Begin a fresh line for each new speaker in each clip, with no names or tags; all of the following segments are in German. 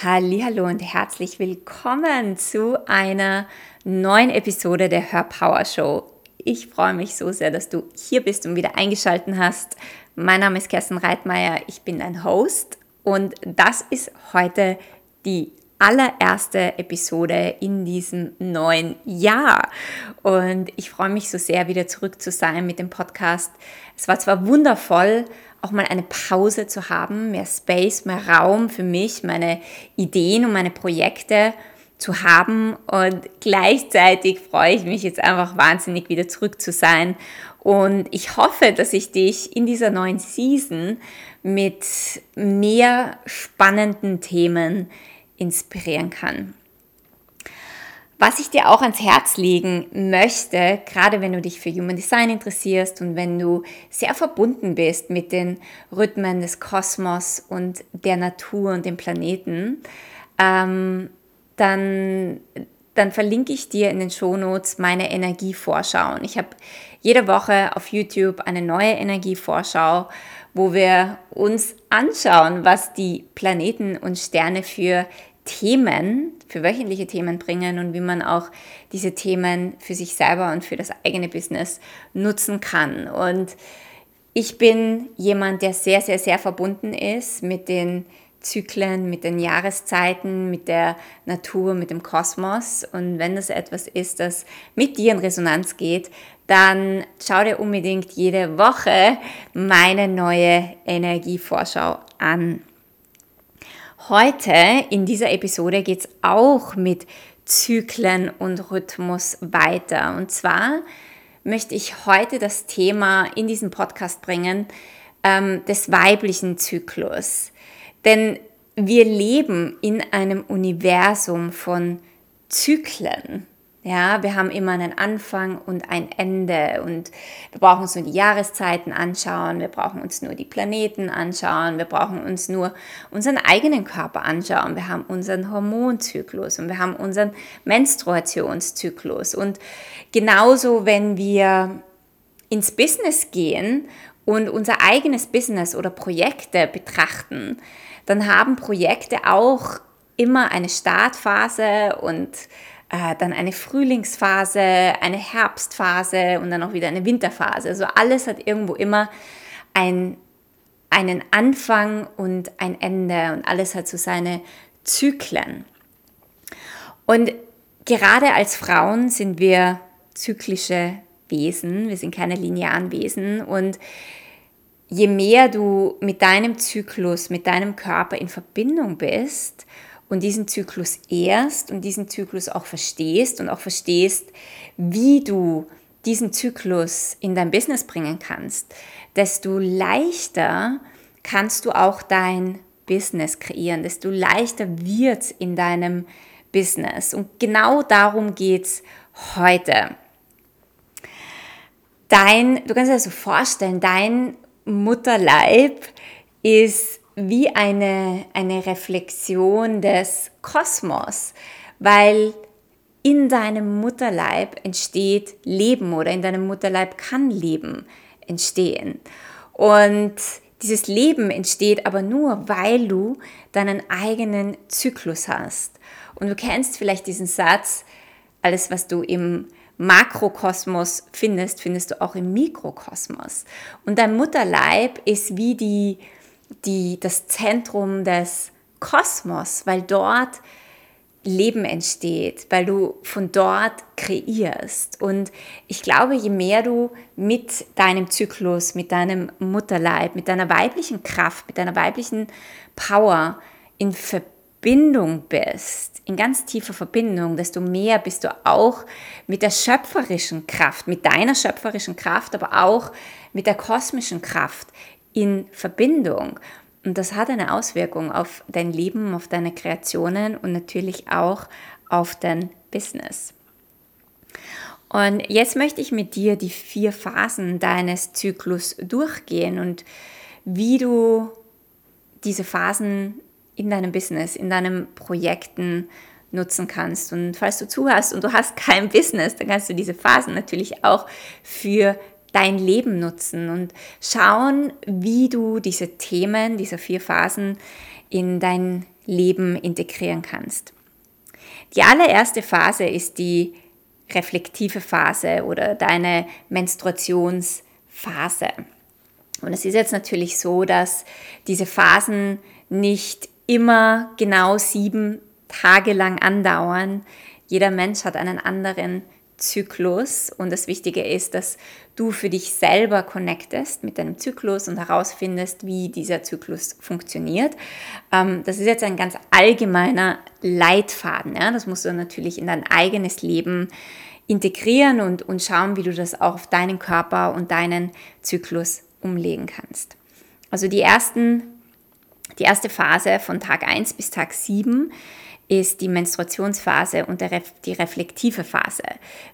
Hallo und herzlich willkommen zu einer neuen Episode der Hörpower Show. Ich freue mich so sehr, dass du hier bist und wieder eingeschaltet hast. Mein Name ist Kerstin Reitmeier, ich bin dein Host und das ist heute die allererste Episode in diesem neuen Jahr. Und ich freue mich so sehr, wieder zurück zu sein mit dem Podcast. Es war zwar wundervoll, auch mal eine Pause zu haben, mehr Space, mehr Raum für mich, meine Ideen und meine Projekte zu haben. Und gleichzeitig freue ich mich jetzt einfach wahnsinnig wieder zurück zu sein. Und ich hoffe, dass ich dich in dieser neuen Season mit mehr spannenden Themen inspirieren kann. Was ich dir auch ans Herz legen möchte, gerade wenn du dich für Human Design interessierst und wenn du sehr verbunden bist mit den Rhythmen des Kosmos und der Natur und dem Planeten, ähm, dann, dann verlinke ich dir in den Shownotes meine Energievorschau. Und ich habe jede Woche auf YouTube eine neue Energievorschau, wo wir uns anschauen, was die Planeten und Sterne für Themen, für wöchentliche Themen bringen und wie man auch diese Themen für sich selber und für das eigene Business nutzen kann. Und ich bin jemand, der sehr, sehr, sehr verbunden ist mit den Zyklen, mit den Jahreszeiten, mit der Natur, mit dem Kosmos. Und wenn das etwas ist, das mit dir in Resonanz geht, dann schau dir unbedingt jede Woche meine neue Energievorschau an. Heute in dieser Episode geht es auch mit Zyklen und Rhythmus weiter. Und zwar möchte ich heute das Thema in diesen Podcast bringen ähm, des weiblichen Zyklus. Denn wir leben in einem Universum von Zyklen. Ja, wir haben immer einen Anfang und ein Ende und wir brauchen uns nur die Jahreszeiten anschauen, wir brauchen uns nur die Planeten anschauen, wir brauchen uns nur unseren eigenen Körper anschauen, wir haben unseren Hormonzyklus und wir haben unseren Menstruationszyklus. Und genauso, wenn wir ins Business gehen und unser eigenes Business oder Projekte betrachten, dann haben Projekte auch immer eine Startphase und äh, dann eine Frühlingsphase, eine Herbstphase und dann auch wieder eine Winterphase. Also alles hat irgendwo immer ein, einen Anfang und ein Ende und alles hat so seine Zyklen. Und gerade als Frauen sind wir zyklische Wesen, wir sind keine linearen Wesen und je mehr du mit deinem Zyklus, mit deinem Körper in Verbindung bist und diesen Zyklus ehrst und diesen Zyklus auch verstehst und auch verstehst, wie du diesen Zyklus in dein Business bringen kannst, desto leichter kannst du auch dein Business kreieren, desto leichter wird es in deinem Business. Und genau darum geht es heute. Dein, du kannst dir das so vorstellen, dein Mutterleib ist wie eine, eine Reflexion des Kosmos, weil in deinem Mutterleib entsteht Leben oder in deinem Mutterleib kann Leben entstehen. Und dieses Leben entsteht aber nur, weil du deinen eigenen Zyklus hast. Und du kennst vielleicht diesen Satz, alles, was du im Makrokosmos findest, findest du auch im Mikrokosmos. Und dein Mutterleib ist wie die die, das Zentrum des Kosmos, weil dort Leben entsteht, weil du von dort kreierst. Und ich glaube, je mehr du mit deinem Zyklus, mit deinem Mutterleib, mit deiner weiblichen Kraft, mit deiner weiblichen Power in Verbindung bist, in ganz tiefer Verbindung, desto mehr bist du auch mit der schöpferischen Kraft, mit deiner schöpferischen Kraft, aber auch mit der kosmischen Kraft in Verbindung. Und das hat eine Auswirkung auf dein Leben, auf deine Kreationen und natürlich auch auf dein Business. Und jetzt möchte ich mit dir die vier Phasen deines Zyklus durchgehen und wie du diese Phasen in deinem Business, in deinen Projekten nutzen kannst. Und falls du zuhörst und du hast kein Business, dann kannst du diese Phasen natürlich auch für dein Leben nutzen und schauen, wie du diese Themen, diese vier Phasen in dein Leben integrieren kannst. Die allererste Phase ist die reflektive Phase oder deine Menstruationsphase. Und es ist jetzt natürlich so, dass diese Phasen nicht immer genau sieben Tage lang andauern. Jeder Mensch hat einen anderen Zyklus und das Wichtige ist, dass du für dich selber connectest mit deinem Zyklus und herausfindest, wie dieser Zyklus funktioniert. Ähm, das ist jetzt ein ganz allgemeiner Leitfaden. Das musst du natürlich in dein eigenes Leben integrieren und, und schauen, wie du das auch auf deinen Körper und deinen Zyklus umlegen kannst. Also die, ersten, die erste Phase von Tag 1 bis Tag 7 ist die Menstruationsphase und die reflektive Phase.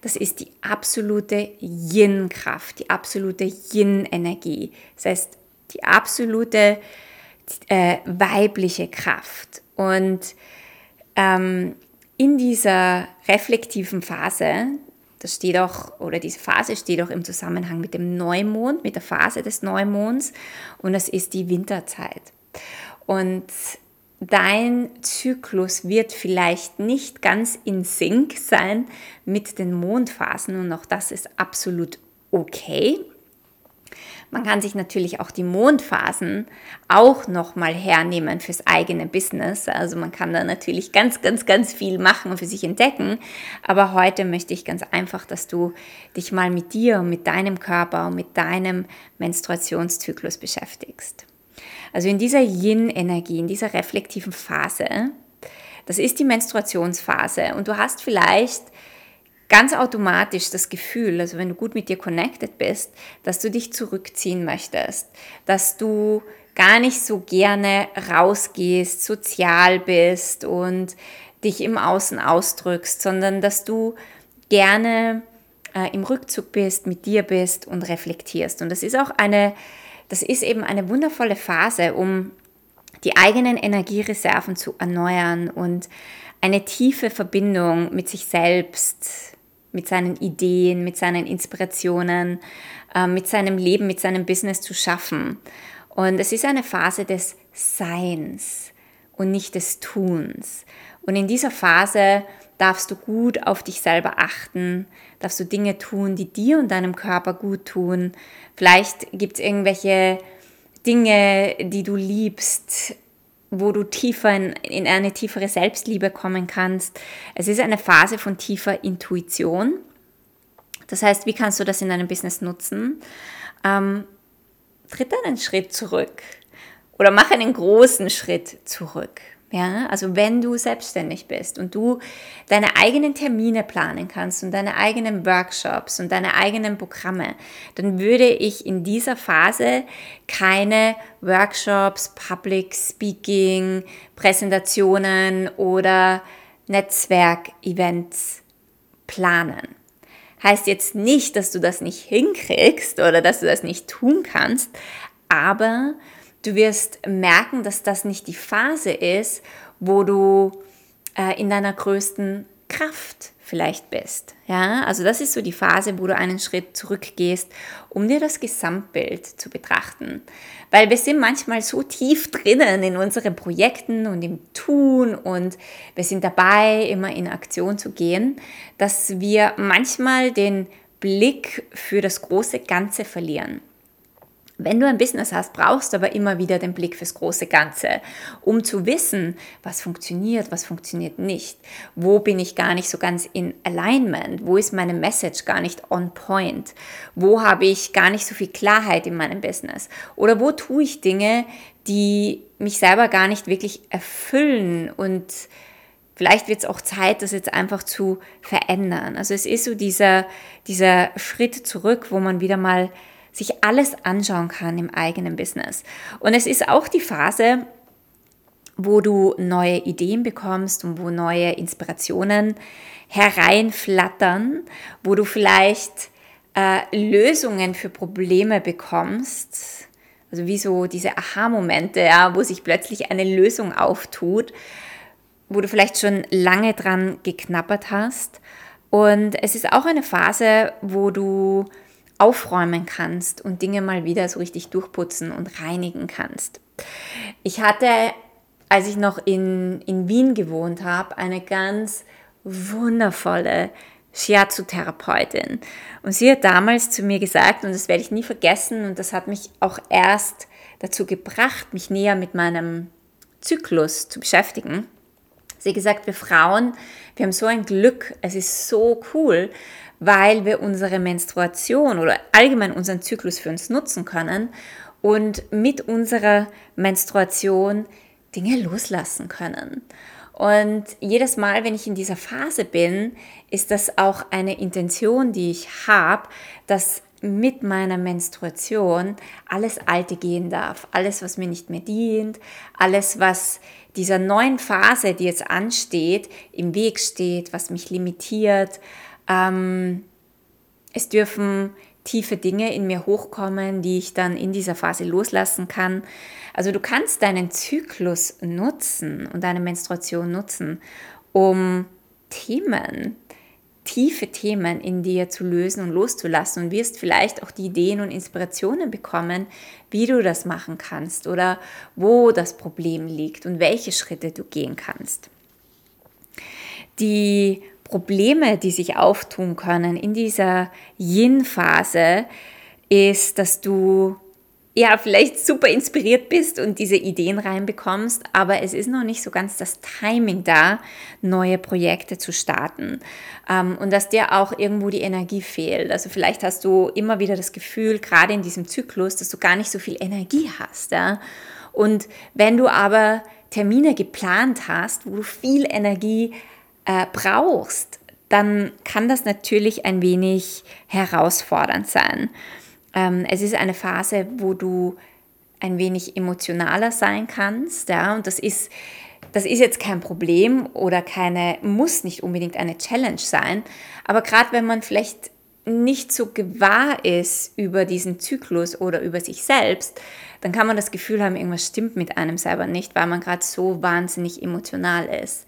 Das ist die absolute Yin-Kraft, die absolute Yin-Energie. Das heißt, die absolute äh, weibliche Kraft. Und ähm, in dieser reflektiven Phase, das steht auch, oder diese Phase steht auch im Zusammenhang mit dem Neumond, mit der Phase des Neumonds und das ist die Winterzeit. Und dein Zyklus wird vielleicht nicht ganz in Sync sein mit den Mondphasen und auch das ist absolut okay. Man kann sich natürlich auch die Mondphasen auch nochmal hernehmen fürs eigene Business. Also man kann da natürlich ganz, ganz, ganz viel machen und für sich entdecken. Aber heute möchte ich ganz einfach, dass du dich mal mit dir, mit deinem Körper und mit deinem Menstruationszyklus beschäftigst. Also in dieser Yin-Energie, in dieser reflektiven Phase, das ist die Menstruationsphase und du hast vielleicht ganz automatisch das Gefühl, also wenn du gut mit dir connected bist, dass du dich zurückziehen möchtest, dass du gar nicht so gerne rausgehst, sozial bist und dich im Außen ausdrückst, sondern dass du gerne äh, im Rückzug bist, mit dir bist und reflektierst. Und das ist auch eine, das ist eben eine wundervolle Phase, um die eigenen Energiereserven zu erneuern und eine tiefe Verbindung mit sich selbst mit seinen Ideen, mit seinen Inspirationen, äh, mit seinem Leben, mit seinem Business zu schaffen. Und es ist eine Phase des Seins und nicht des Tuns. Und in dieser Phase darfst du gut auf dich selber achten, darfst du Dinge tun, die dir und deinem Körper gut tun. Vielleicht gibt es irgendwelche Dinge, die du liebst, wo du tiefer in, in eine tiefere Selbstliebe kommen kannst. Es ist eine Phase von tiefer Intuition. Das heißt, wie kannst du das in deinem Business nutzen? Ähm, tritt einen Schritt zurück oder mach einen großen Schritt zurück. Ja, also wenn du selbstständig bist und du deine eigenen Termine planen kannst und deine eigenen Workshops und deine eigenen Programme, dann würde ich in dieser Phase keine Workshops, Public Speaking, Präsentationen oder Netzwerkevents planen. Heißt jetzt nicht, dass du das nicht hinkriegst oder dass du das nicht tun kannst, aber Du wirst merken, dass das nicht die Phase ist, wo du äh, in deiner größten Kraft vielleicht bist. Ja, also das ist so die Phase, wo du einen Schritt zurückgehst, um dir das Gesamtbild zu betrachten. Weil wir sind manchmal so tief drinnen in unseren Projekten und im Tun und wir sind dabei, immer in Aktion zu gehen, dass wir manchmal den Blick für das große Ganze verlieren. Wenn du ein Business hast, brauchst du aber immer wieder den Blick fürs große Ganze, um zu wissen, was funktioniert, was funktioniert nicht. Wo bin ich gar nicht so ganz in Alignment? Wo ist meine Message gar nicht on point? Wo habe ich gar nicht so viel Klarheit in meinem Business? Oder wo tue ich Dinge, die mich selber gar nicht wirklich erfüllen und Vielleicht wird es auch Zeit, das jetzt einfach zu verändern. Also es ist so dieser, dieser Schritt zurück, wo man wieder mal sich alles anschauen kann im eigenen Business. Und es ist auch die Phase, wo du neue Ideen bekommst und wo neue Inspirationen hereinflattern, wo du vielleicht äh, Lösungen für Probleme bekommst. Also wie so diese Aha-Momente, ja, wo sich plötzlich eine Lösung auftut, wo du vielleicht schon lange dran geknappert hast. Und es ist auch eine Phase, wo du aufräumen kannst und Dinge mal wieder so richtig durchputzen und reinigen kannst. Ich hatte als ich noch in, in Wien gewohnt habe, eine ganz wundervolle Shiatsu-Therapeutin. Und sie hat damals zu mir gesagt, und das werde ich nie vergessen, und das hat mich auch erst dazu gebracht, mich näher mit meinem Zyklus zu beschäftigen. Sie hat gesagt, wir Frauen, wir haben so ein Glück, es ist so cool, weil wir unsere Menstruation oder allgemein unseren Zyklus für uns nutzen können und mit unserer Menstruation Dinge loslassen können. Und jedes Mal, wenn ich in dieser Phase bin, ist das auch eine Intention, die ich habe, dass mit meiner Menstruation alles Alte gehen darf. Alles, was mir nicht mehr dient, alles, was dieser neuen Phase, die jetzt ansteht, im Weg steht, was mich limitiert. Ähm, es dürfen tiefe Dinge in mir hochkommen, die ich dann in dieser Phase loslassen kann. Also du kannst deinen Zyklus nutzen und deine Menstruation nutzen, um Themen, tiefe Themen in dir zu lösen und loszulassen und wirst vielleicht auch die Ideen und Inspirationen bekommen, wie du das machen kannst oder wo das Problem liegt und welche Schritte du gehen kannst. Die Probleme, die sich auftun können in dieser Yin-Phase, ist, dass du ja, vielleicht super inspiriert bist und diese Ideen reinbekommst, aber es ist noch nicht so ganz das Timing da, neue Projekte zu starten. Ähm, und dass dir auch irgendwo die Energie fehlt. Also vielleicht hast du immer wieder das Gefühl, gerade in diesem Zyklus, dass du gar nicht so viel Energie hast. Ja? Und wenn du aber Termine geplant hast, wo du viel Energie äh, brauchst, dann kann das natürlich ein wenig herausfordernd sein. Ähm, es ist eine Phase, wo du ein wenig emotionaler sein kannst, ja, und das ist, das ist jetzt kein Problem oder keine, muss nicht unbedingt eine Challenge sein, aber gerade wenn man vielleicht nicht so gewahr ist über diesen Zyklus oder über sich selbst, dann kann man das Gefühl haben, irgendwas stimmt mit einem selber nicht, weil man gerade so wahnsinnig emotional ist.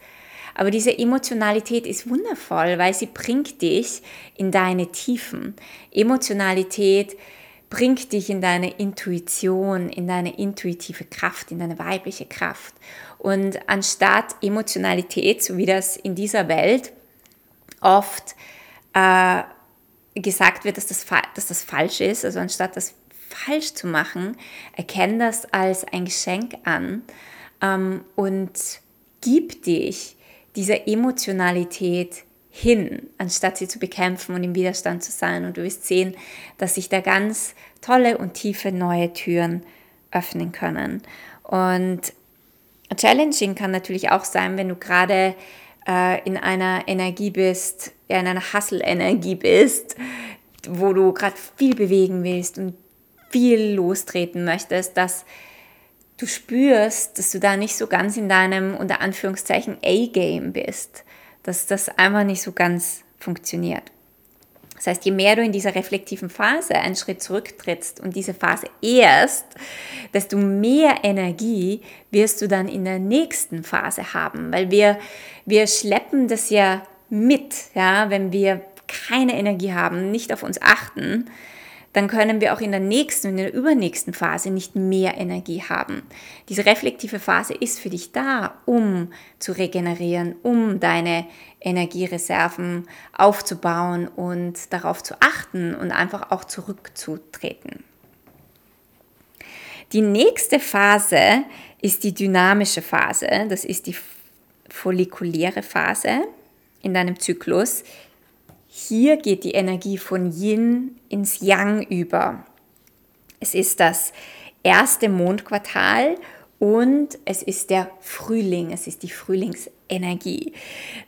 Aber diese Emotionalität ist wundervoll, weil sie bringt dich in deine Tiefen. Emotionalität bringt dich in deine Intuition, in deine intuitive Kraft, in deine weibliche Kraft. Und anstatt Emotionalität, so wie das in dieser Welt oft äh, gesagt wird, dass das, dass das falsch ist, also anstatt das falsch zu machen, erkenn das als ein Geschenk an ähm, und gib dich dieser Emotionalität hin, anstatt sie zu bekämpfen und im Widerstand zu sein. Und du wirst sehen, dass sich da ganz tolle und tiefe neue Türen öffnen können. Und challenging kann natürlich auch sein, wenn du gerade äh, in einer Energie bist, ja, in einer Hustle-Energie bist, wo du gerade viel bewegen willst und viel lostreten möchtest, dass du spürst, dass du da nicht so ganz in deinem unter Anführungszeichen A-Game bist, dass das einfach nicht so ganz funktioniert. Das heißt, je mehr du in dieser reflektiven Phase einen Schritt zurücktrittst und diese Phase erst, desto mehr Energie wirst du dann in der nächsten Phase haben, weil wir, wir schleppen das ja mit, ja, wenn wir keine Energie haben, nicht auf uns achten, dann können wir auch in der nächsten und in der übernächsten Phase nicht mehr Energie haben. Diese reflektive Phase ist für dich da, um zu regenerieren, um deine Energiereserven aufzubauen und darauf zu achten und einfach auch zurückzutreten. Die nächste Phase ist die dynamische Phase, das ist die follikuläre Phase in deinem Zyklus, hier geht die Energie von Yin ins Yang über. Es ist das erste Mondquartal und es ist der Frühling, es ist die Frühlingsenergie.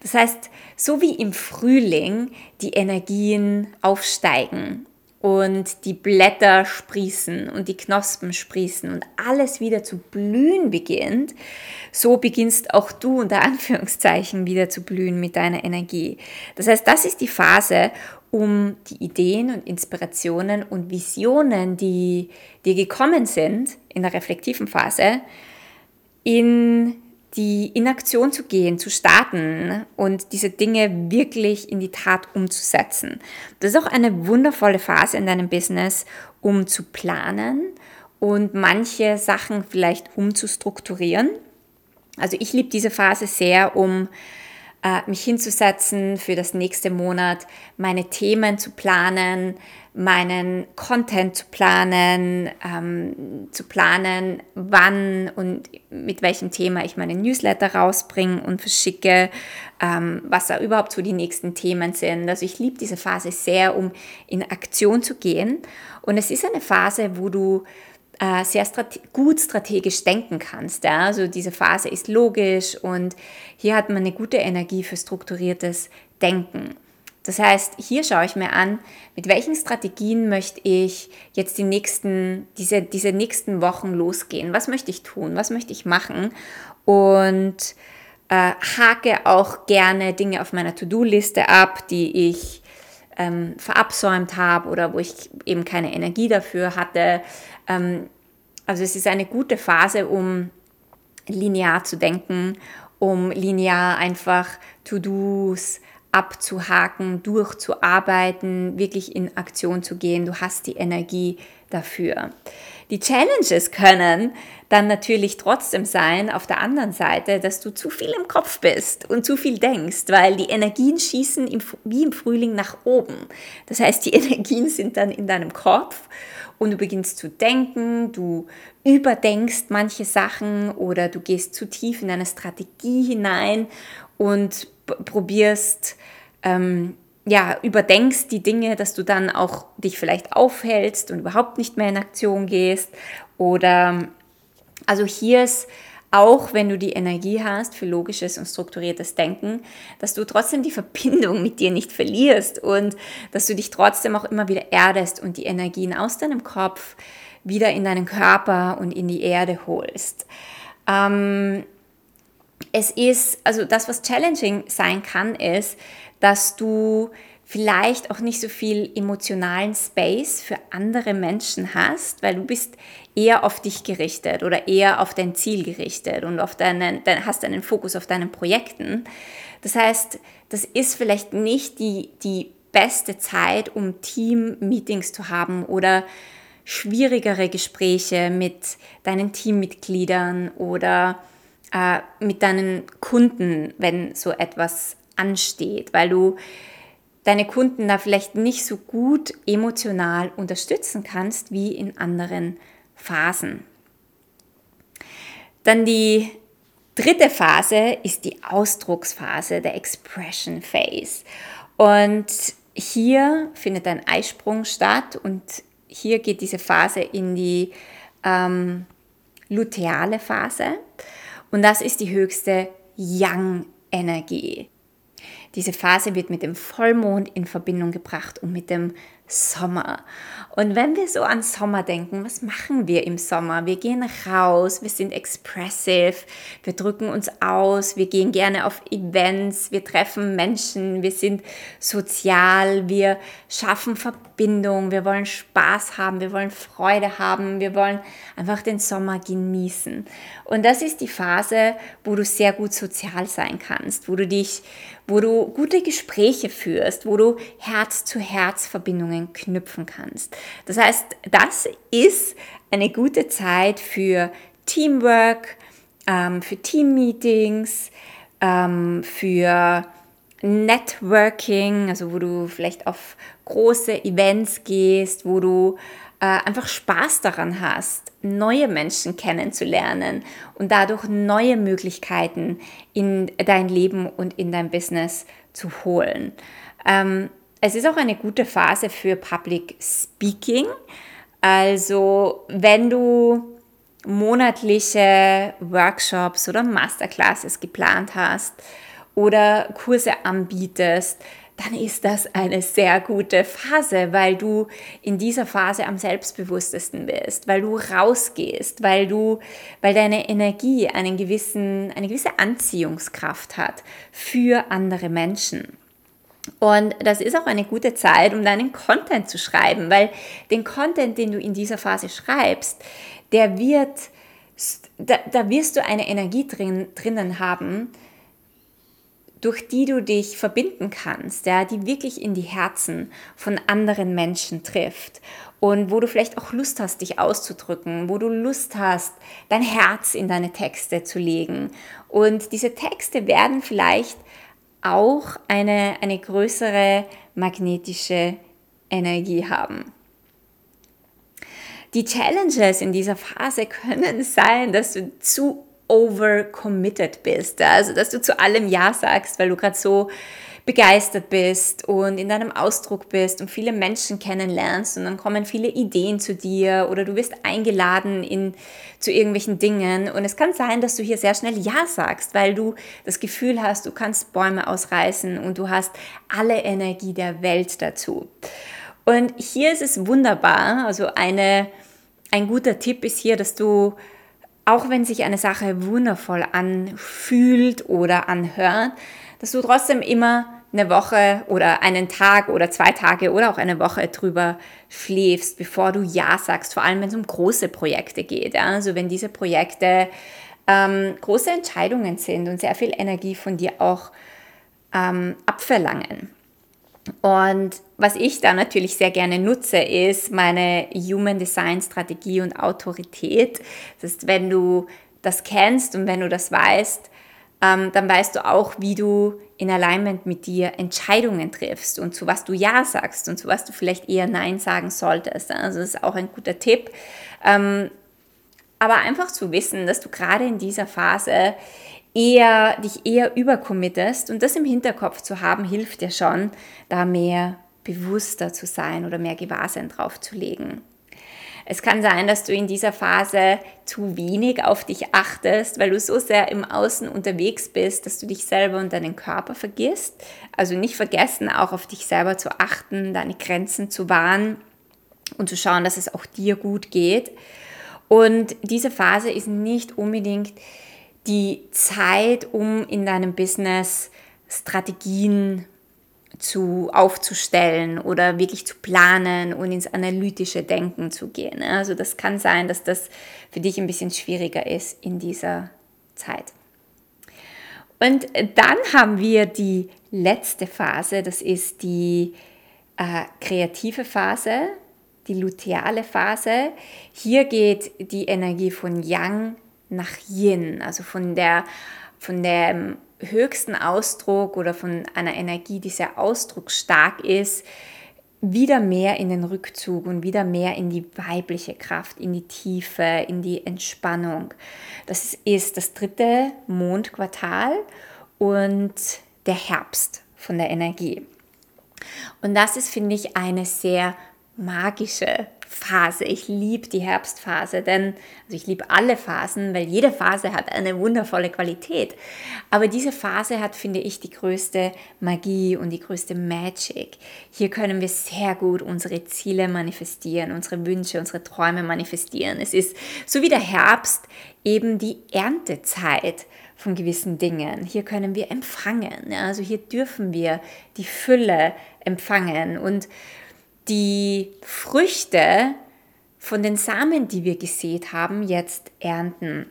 Das heißt, so wie im Frühling die Energien aufsteigen und die Blätter sprießen und die Knospen sprießen und alles wieder zu blühen beginnt, so beginnst auch du unter Anführungszeichen wieder zu blühen mit deiner Energie. Das heißt, das ist die Phase, um die Ideen und Inspirationen und Visionen, die dir gekommen sind in der reflektiven Phase, in die in Aktion zu gehen, zu starten und diese Dinge wirklich in die Tat umzusetzen. Das ist auch eine wundervolle Phase in deinem Business, um zu planen und manche Sachen vielleicht umzustrukturieren. Also ich liebe diese Phase sehr, um mich hinzusetzen für das nächste Monat, meine Themen zu planen, meinen Content zu planen, ähm, zu planen, wann und mit welchem Thema ich meine Newsletter rausbringe und verschicke, ähm, was da überhaupt so die nächsten Themen sind. Also ich liebe diese Phase sehr, um in Aktion zu gehen. Und es ist eine Phase, wo du äh, sehr strate gut strategisch denken kannst. Ja? Also diese Phase ist logisch und hier hat man eine gute Energie für strukturiertes Denken. Das heißt, hier schaue ich mir an, mit welchen Strategien möchte ich jetzt die nächsten, diese, diese nächsten Wochen losgehen. Was möchte ich tun? Was möchte ich machen? Und äh, hake auch gerne Dinge auf meiner To-Do-Liste ab, die ich ähm, verabsäumt habe oder wo ich eben keine Energie dafür hatte. Ähm, also es ist eine gute Phase, um linear zu denken, um linear einfach To-Dos abzuhaken, durchzuarbeiten, wirklich in Aktion zu gehen. Du hast die Energie dafür. Die Challenges können dann natürlich trotzdem sein, auf der anderen Seite, dass du zu viel im Kopf bist und zu viel denkst, weil die Energien schießen im, wie im Frühling nach oben. Das heißt, die Energien sind dann in deinem Kopf und du beginnst zu denken, du überdenkst manche Sachen oder du gehst zu tief in eine Strategie hinein und probierst, ähm, ja, überdenkst die Dinge, dass du dann auch dich vielleicht aufhältst und überhaupt nicht mehr in Aktion gehst. Oder also hier ist auch wenn du die Energie hast für logisches und strukturiertes Denken, dass du trotzdem die Verbindung mit dir nicht verlierst und dass du dich trotzdem auch immer wieder erdest und die Energien aus deinem Kopf wieder in deinen Körper und in die Erde holst. Ähm, es ist, also das, was challenging sein kann, ist, dass du vielleicht auch nicht so viel emotionalen Space für andere Menschen hast, weil du bist eher auf dich gerichtet oder eher auf dein Ziel gerichtet und auf deinen, dein, hast deinen Fokus auf deinen Projekten. Das heißt, das ist vielleicht nicht die, die beste Zeit, um Team-Meetings zu haben oder schwierigere Gespräche mit deinen Teammitgliedern oder äh, mit deinen Kunden, wenn so etwas ansteht, weil du deine Kunden da vielleicht nicht so gut emotional unterstützen kannst wie in anderen Phasen. Dann die dritte Phase ist die Ausdrucksphase, der Expression Phase. Und hier findet ein Eisprung statt und hier geht diese Phase in die ähm, luteale Phase. Und das ist die höchste Yang-Energie. Diese Phase wird mit dem Vollmond in Verbindung gebracht und mit dem Sommer. Und wenn wir so an Sommer denken, was machen wir im Sommer? Wir gehen raus, wir sind expressive, wir drücken uns aus, wir gehen gerne auf Events, wir treffen Menschen, wir sind sozial, wir schaffen Verbindung, wir wollen Spaß haben, wir wollen Freude haben, wir wollen einfach den Sommer genießen. Und das ist die Phase, wo du sehr gut sozial sein kannst, wo du dich, wo du gute Gespräche führst, wo du Herz-zu-Herz-Verbindungen knüpfen kannst. Das heißt, das ist eine gute Zeit für Teamwork, ähm, für Teammeetings, ähm, für Networking, also wo du vielleicht auf große Events gehst, wo du äh, einfach Spaß daran hast, neue Menschen kennenzulernen und dadurch neue Möglichkeiten in dein Leben und in dein Business zu holen. Ähm, es ist auch eine gute Phase für Public Speaking. Also wenn du monatliche Workshops oder Masterclasses geplant hast oder Kurse anbietest, dann ist das eine sehr gute Phase, weil du in dieser Phase am selbstbewusstesten bist, weil du rausgehst, weil du, weil deine Energie einen gewissen, eine gewisse Anziehungskraft hat für andere Menschen. Und das ist auch eine gute Zeit, um deinen Content zu schreiben, weil den Content, den du in dieser Phase schreibst, der wird, da, da wirst du eine Energie drin, drinnen haben, durch die du dich verbinden kannst, ja, die wirklich in die Herzen von anderen Menschen trifft und wo du vielleicht auch Lust hast, dich auszudrücken, wo du Lust hast, dein Herz in deine Texte zu legen. Und diese Texte werden vielleicht auch eine, eine größere magnetische Energie haben. Die Challenges in dieser Phase können sein, dass du zu overcommitted bist, also dass du zu allem Ja sagst, weil du gerade so begeistert bist und in deinem Ausdruck bist und viele Menschen kennenlernst und dann kommen viele Ideen zu dir oder du wirst eingeladen in, zu irgendwelchen Dingen und es kann sein, dass du hier sehr schnell Ja sagst, weil du das Gefühl hast, du kannst Bäume ausreißen und du hast alle Energie der Welt dazu. Und hier ist es wunderbar, also eine, ein guter Tipp ist hier, dass du auch wenn sich eine Sache wundervoll anfühlt oder anhört, dass du trotzdem immer eine Woche oder einen Tag oder zwei Tage oder auch eine Woche drüber schläfst, bevor du Ja sagst, vor allem wenn es um große Projekte geht. Ja? Also wenn diese Projekte ähm, große Entscheidungen sind und sehr viel Energie von dir auch ähm, abverlangen. Und was ich da natürlich sehr gerne nutze, ist meine Human Design Strategie und Autorität. Das heißt, wenn du das kennst und wenn du das weißt, ähm, dann weißt du auch, wie du in Alignment mit dir Entscheidungen triffst und zu was du Ja sagst und zu was du vielleicht eher Nein sagen solltest. Also das ist auch ein guter Tipp. Ähm, aber einfach zu wissen, dass du gerade in dieser Phase eher, dich eher übercommittest und das im Hinterkopf zu haben, hilft dir schon, da mehr bewusster zu sein oder mehr Gewahrsein drauf zu legen. Es kann sein, dass du in dieser Phase zu wenig auf dich achtest, weil du so sehr im Außen unterwegs bist, dass du dich selber und deinen Körper vergisst. Also nicht vergessen, auch auf dich selber zu achten, deine Grenzen zu wahren und zu schauen, dass es auch dir gut geht. Und diese Phase ist nicht unbedingt die Zeit, um in deinem Business Strategien zu aufzustellen oder wirklich zu planen und ins analytische Denken zu gehen. Also das kann sein, dass das für dich ein bisschen schwieriger ist in dieser Zeit. Und dann haben wir die letzte Phase, das ist die äh, kreative Phase, die luteale Phase. Hier geht die Energie von Yang nach Yin, also von der von dem höchsten Ausdruck oder von einer Energie, die sehr ausdrucksstark ist, wieder mehr in den Rückzug und wieder mehr in die weibliche Kraft, in die Tiefe, in die Entspannung. Das ist das dritte Mondquartal und der Herbst von der Energie. Und das ist, finde ich, eine sehr magische Phase. Ich liebe die Herbstphase, denn also ich liebe alle Phasen, weil jede Phase hat eine wundervolle Qualität. Aber diese Phase hat, finde ich, die größte Magie und die größte Magic. Hier können wir sehr gut unsere Ziele manifestieren, unsere Wünsche, unsere Träume manifestieren. Es ist so wie der Herbst eben die Erntezeit von gewissen Dingen. Hier können wir empfangen. Also hier dürfen wir die Fülle empfangen und die Früchte von den Samen, die wir gesät haben, jetzt ernten.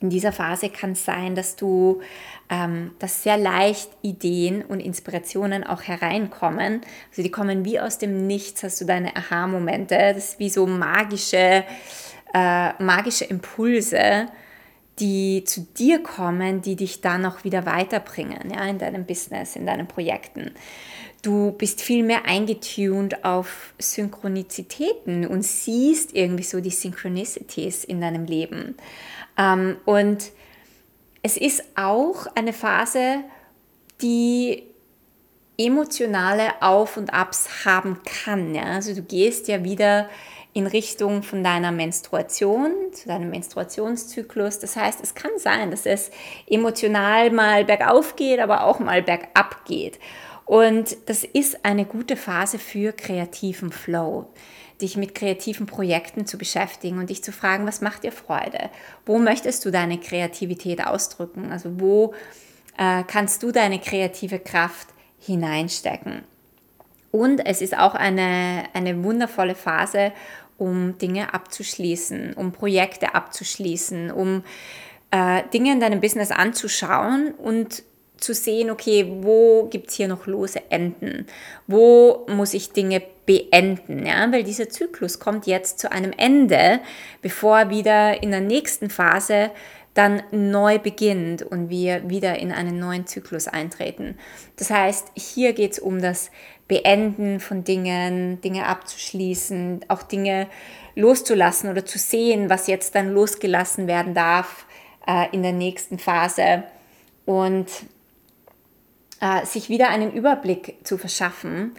In dieser Phase kann es sein, dass du, ähm, dass sehr leicht Ideen und Inspirationen auch hereinkommen. Also die kommen wie aus dem Nichts, hast du deine Aha-Momente. Das ist wie so magische, äh, magische Impulse, die zu dir kommen, die dich dann auch wieder weiterbringen, ja, in deinem Business, in deinen Projekten. Du bist viel mehr eingetuned auf Synchronizitäten und siehst irgendwie so die Synchronicities in deinem Leben. Ähm, und es ist auch eine Phase, die emotionale Auf und Abs haben kann. Ja? Also du gehst ja wieder in Richtung von deiner Menstruation, zu deinem Menstruationszyklus. Das heißt, es kann sein, dass es emotional mal bergauf geht, aber auch mal bergab geht. Und das ist eine gute Phase für kreativen Flow, dich mit kreativen Projekten zu beschäftigen und dich zu fragen, was macht dir Freude? Wo möchtest du deine Kreativität ausdrücken? Also wo äh, kannst du deine kreative Kraft hineinstecken? Und es ist auch eine, eine wundervolle Phase, um Dinge abzuschließen, um Projekte abzuschließen, um äh, Dinge in deinem Business anzuschauen und zu sehen, okay, wo gibt es hier noch lose Enden? Wo muss ich Dinge beenden? Ja? Weil dieser Zyklus kommt jetzt zu einem Ende, bevor wieder in der nächsten Phase dann neu beginnt und wir wieder in einen neuen Zyklus eintreten. Das heißt, hier geht es um das Beenden von Dingen, Dinge abzuschließen, auch Dinge loszulassen oder zu sehen, was jetzt dann losgelassen werden darf äh, in der nächsten Phase. Und äh, sich wieder einen Überblick zu verschaffen,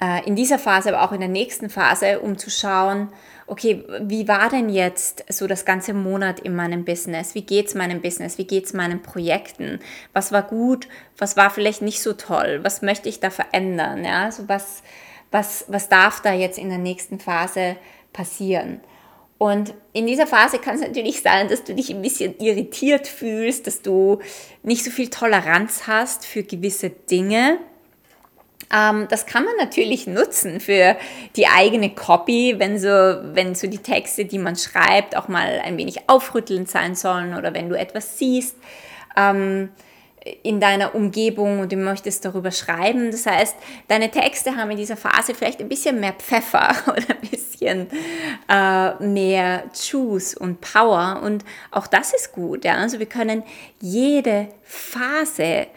äh, in dieser Phase, aber auch in der nächsten Phase, um zu schauen, okay, wie war denn jetzt so das ganze Monat in meinem Business? Wie geht es meinem Business? Wie geht es meinen Projekten? Was war gut? Was war vielleicht nicht so toll? Was möchte ich da verändern? Ja, also was, was, was darf da jetzt in der nächsten Phase passieren? Und in dieser Phase kann es natürlich sein, dass du dich ein bisschen irritiert fühlst, dass du nicht so viel Toleranz hast für gewisse Dinge. Ähm, das kann man natürlich nutzen für die eigene Copy, wenn so, wenn so die Texte, die man schreibt, auch mal ein wenig aufrüttelnd sein sollen oder wenn du etwas siehst. Ähm, in deiner Umgebung und du möchtest darüber schreiben. Das heißt, deine Texte haben in dieser Phase vielleicht ein bisschen mehr Pfeffer oder ein bisschen äh, mehr Juice und Power und auch das ist gut. Ja? Also wir können jede Phase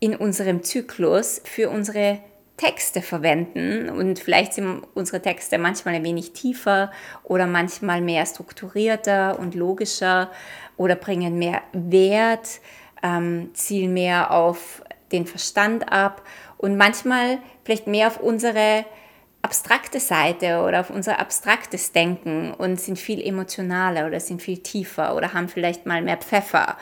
in unserem Zyklus für unsere Texte verwenden. Und vielleicht sind unsere Texte manchmal ein wenig tiefer oder manchmal mehr strukturierter und logischer oder bringen mehr Wert ähm, zielen mehr auf den Verstand ab und manchmal vielleicht mehr auf unsere abstrakte Seite oder auf unser abstraktes Denken und sind viel emotionaler oder sind viel tiefer oder haben vielleicht mal mehr Pfeffer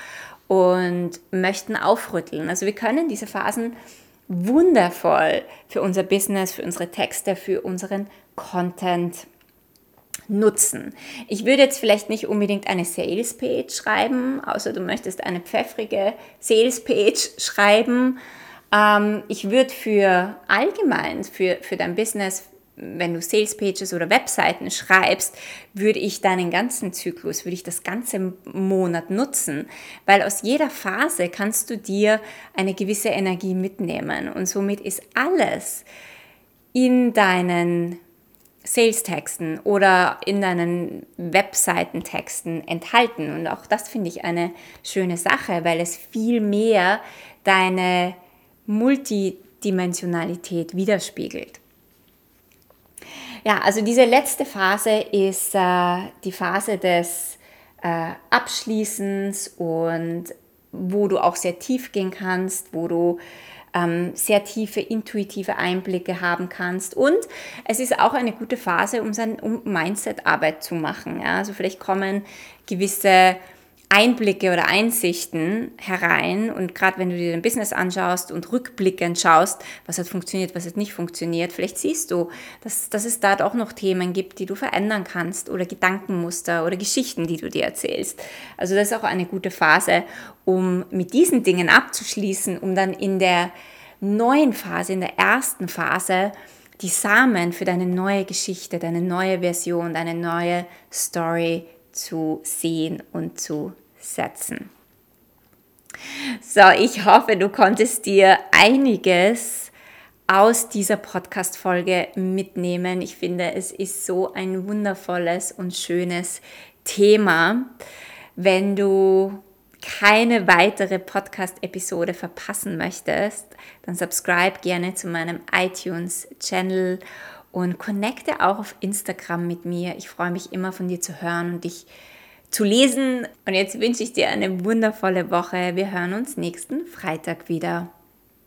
und möchten aufrütteln. Also wir können diese Phasen wundervoll für unser Business, für unsere Texte, für unseren Content nutzen. Ich würde jetzt vielleicht nicht unbedingt eine Sales Page schreiben, außer du möchtest eine pfeffrige Sales Page schreiben. Ähm, ich würde für allgemein, für, für dein Business, wenn du Sales Pages oder Webseiten schreibst, würde ich deinen ganzen Zyklus, würde ich das ganze Monat nutzen, weil aus jeder Phase kannst du dir eine gewisse Energie mitnehmen und somit ist alles in deinen Sales-Texten oder in deinen Webseitentexten enthalten. Und auch das finde ich eine schöne Sache, weil es viel mehr deine Multidimensionalität widerspiegelt. Ja, also diese letzte Phase ist äh, die Phase des äh, Abschließens und wo du auch sehr tief gehen kannst, wo du ähm, sehr tiefe intuitive Einblicke haben kannst. Und es ist auch eine gute Phase, um sein um Mindset-Arbeit zu machen. Ja? Also vielleicht kommen gewisse Einblicke oder Einsichten herein und gerade wenn du dir dein Business anschaust und rückblickend schaust, was hat funktioniert, was hat nicht funktioniert, vielleicht siehst du, dass, dass es da auch noch Themen gibt, die du verändern kannst oder Gedankenmuster oder Geschichten, die du dir erzählst. Also das ist auch eine gute Phase, um mit diesen Dingen abzuschließen, um dann in der neuen Phase, in der ersten Phase, die Samen für deine neue Geschichte, deine neue Version, deine neue Story zu sehen und zu setzen. So, ich hoffe, du konntest dir einiges aus dieser Podcast-Folge mitnehmen. Ich finde, es ist so ein wundervolles und schönes Thema. Wenn du keine weitere Podcast-Episode verpassen möchtest, dann subscribe gerne zu meinem iTunes-Channel und connecte auch auf Instagram mit mir. Ich freue mich immer von dir zu hören und dich zu lesen. Und jetzt wünsche ich dir eine wundervolle Woche. Wir hören uns nächsten Freitag wieder.